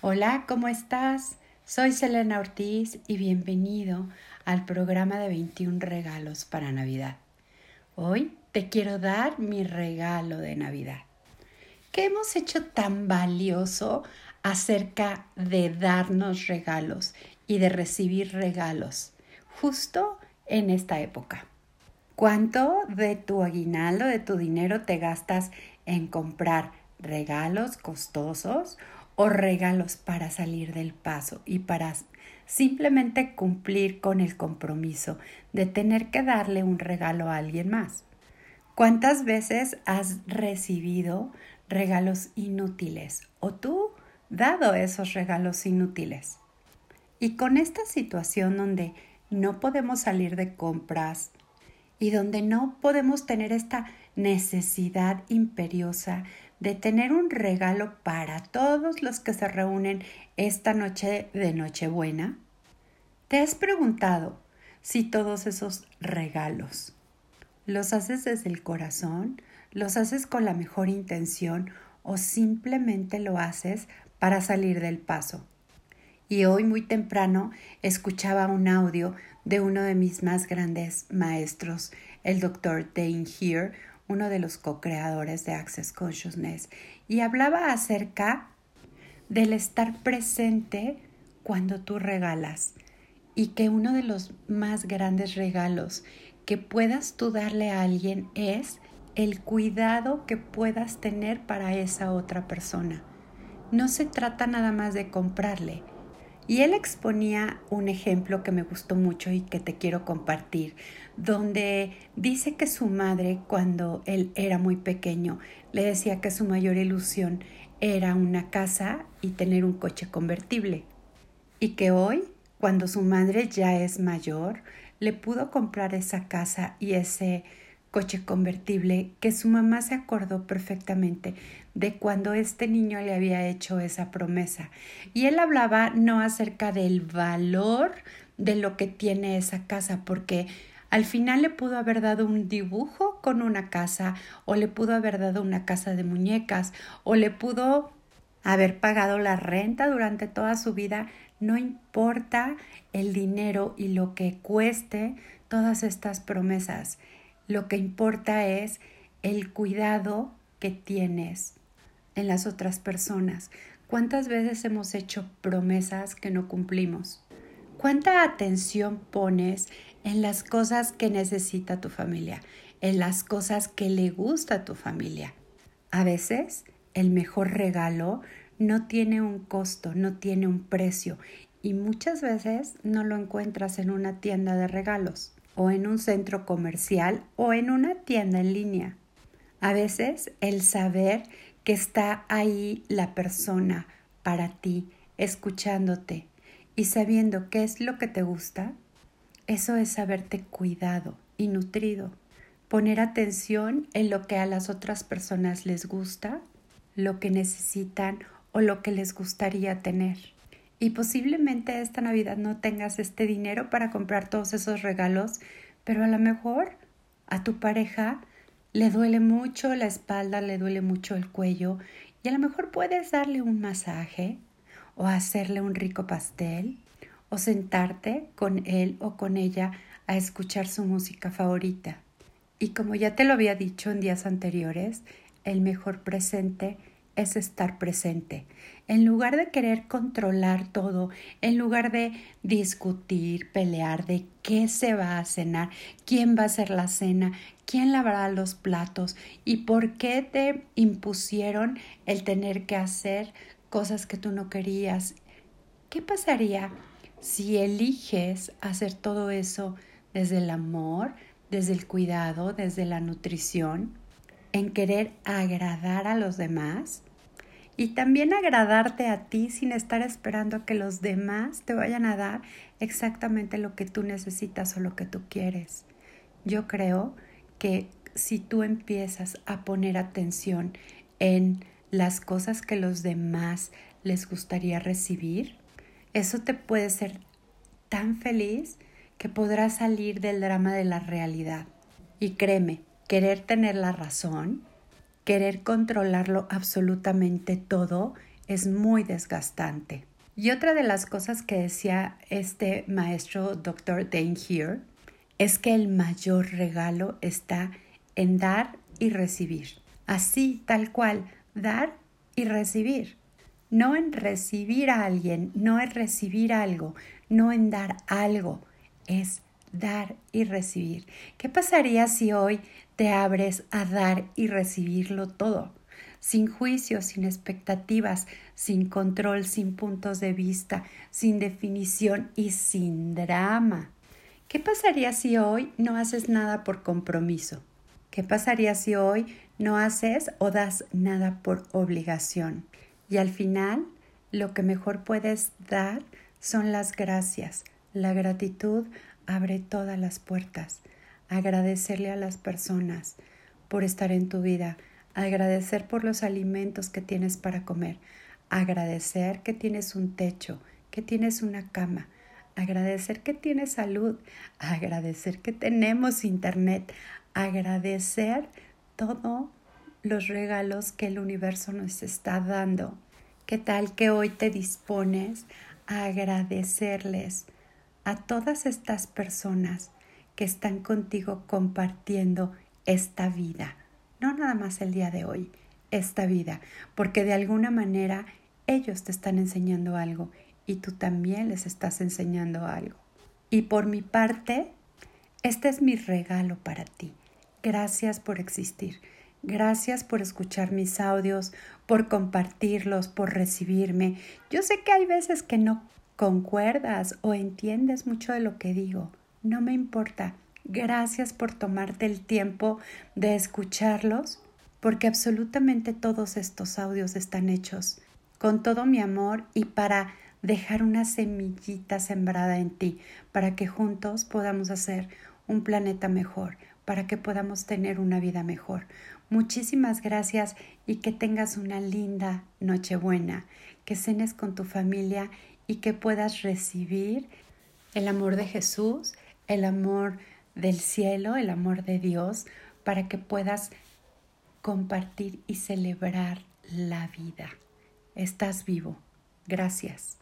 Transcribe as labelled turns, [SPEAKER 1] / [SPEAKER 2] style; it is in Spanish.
[SPEAKER 1] Hola, ¿cómo estás? Soy Selena Ortiz y bienvenido al programa de 21 regalos para Navidad. Hoy te quiero dar mi regalo de Navidad. ¿Qué hemos hecho tan valioso acerca de darnos regalos y de recibir regalos justo en esta época? ¿Cuánto de tu aguinaldo, de tu dinero te gastas en comprar regalos costosos o regalos para salir del paso y para simplemente cumplir con el compromiso de tener que darle un regalo a alguien más. ¿Cuántas veces has recibido regalos inútiles o tú dado esos regalos inútiles? Y con esta situación donde no podemos salir de compras y donde no podemos tener esta necesidad imperiosa de tener un regalo para todos los que se reúnen esta noche de Nochebuena? ¿Te has preguntado si todos esos regalos los haces desde el corazón, los haces con la mejor intención o simplemente lo haces para salir del paso? Y hoy muy temprano escuchaba un audio de uno de mis más grandes maestros, el doctor Dane Here, uno de los co-creadores de Access Consciousness, y hablaba acerca del estar presente cuando tú regalas y que uno de los más grandes regalos que puedas tú darle a alguien es el cuidado que puedas tener para esa otra persona. No se trata nada más de comprarle, y él exponía un ejemplo que me gustó mucho y que te quiero compartir, donde dice que su madre, cuando él era muy pequeño, le decía que su mayor ilusión era una casa y tener un coche convertible. Y que hoy, cuando su madre ya es mayor, le pudo comprar esa casa y ese coche convertible que su mamá se acordó perfectamente de cuando este niño le había hecho esa promesa. Y él hablaba no acerca del valor de lo que tiene esa casa, porque al final le pudo haber dado un dibujo con una casa, o le pudo haber dado una casa de muñecas, o le pudo haber pagado la renta durante toda su vida. No importa el dinero y lo que cueste todas estas promesas. Lo que importa es el cuidado que tienes en las otras personas. ¿Cuántas veces hemos hecho promesas que no cumplimos? ¿Cuánta atención pones en las cosas que necesita tu familia, en las cosas que le gusta a tu familia? A veces el mejor regalo no tiene un costo, no tiene un precio y muchas veces no lo encuentras en una tienda de regalos o en un centro comercial o en una tienda en línea. A veces el saber que está ahí la persona para ti, escuchándote y sabiendo qué es lo que te gusta, eso es haberte cuidado y nutrido. Poner atención en lo que a las otras personas les gusta, lo que necesitan o lo que les gustaría tener. Y posiblemente esta Navidad no tengas este dinero para comprar todos esos regalos, pero a lo mejor a tu pareja le duele mucho la espalda, le duele mucho el cuello y a lo mejor puedes darle un masaje o hacerle un rico pastel o sentarte con él o con ella a escuchar su música favorita. Y como ya te lo había dicho en días anteriores, el mejor presente es estar presente. En lugar de querer controlar todo, en lugar de discutir, pelear de qué se va a cenar, quién va a hacer la cena, quién lavará los platos y por qué te impusieron el tener que hacer cosas que tú no querías. ¿Qué pasaría si eliges hacer todo eso desde el amor, desde el cuidado, desde la nutrición, en querer agradar a los demás? Y también agradarte a ti sin estar esperando que los demás te vayan a dar exactamente lo que tú necesitas o lo que tú quieres. Yo creo que si tú empiezas a poner atención en las cosas que los demás les gustaría recibir, eso te puede ser tan feliz que podrás salir del drama de la realidad. Y créeme, querer tener la razón querer controlarlo absolutamente todo es muy desgastante. Y otra de las cosas que decía este maestro Dr. Dane Here es que el mayor regalo está en dar y recibir. Así, tal cual, dar y recibir. No en recibir a alguien, no en recibir algo, no en dar algo, es dar y recibir. ¿Qué pasaría si hoy te abres a dar y recibirlo todo? sin juicios, sin expectativas, sin control, sin puntos de vista, sin definición y sin drama. ¿Qué pasaría si hoy no haces nada por compromiso? ¿Qué pasaría si hoy no haces o das nada por obligación? Y al final, lo que mejor puedes dar son las gracias. La gratitud abre todas las puertas. Agradecerle a las personas por estar en tu vida, agradecer por los alimentos que tienes para comer, agradecer que tienes un techo, que tienes una cama, agradecer que tienes salud, agradecer que tenemos internet, agradecer todos los regalos que el universo nos está dando. ¿Qué tal que hoy te dispones a agradecerles a todas estas personas que están contigo compartiendo esta vida? no nada más el día de hoy, esta vida, porque de alguna manera ellos te están enseñando algo y tú también les estás enseñando algo. Y por mi parte, este es mi regalo para ti. Gracias por existir. Gracias por escuchar mis audios, por compartirlos, por recibirme. Yo sé que hay veces que no concuerdas o entiendes mucho de lo que digo. No me importa. Gracias por tomarte el tiempo de escucharlos, porque absolutamente todos estos audios están hechos con todo mi amor y para dejar una semillita sembrada en ti, para que juntos podamos hacer un planeta mejor, para que podamos tener una vida mejor. Muchísimas gracias y que tengas una linda Nochebuena, que cenes con tu familia y que puedas recibir el amor de Jesús, el amor del cielo, el amor de Dios, para que puedas compartir y celebrar la vida. Estás vivo. Gracias.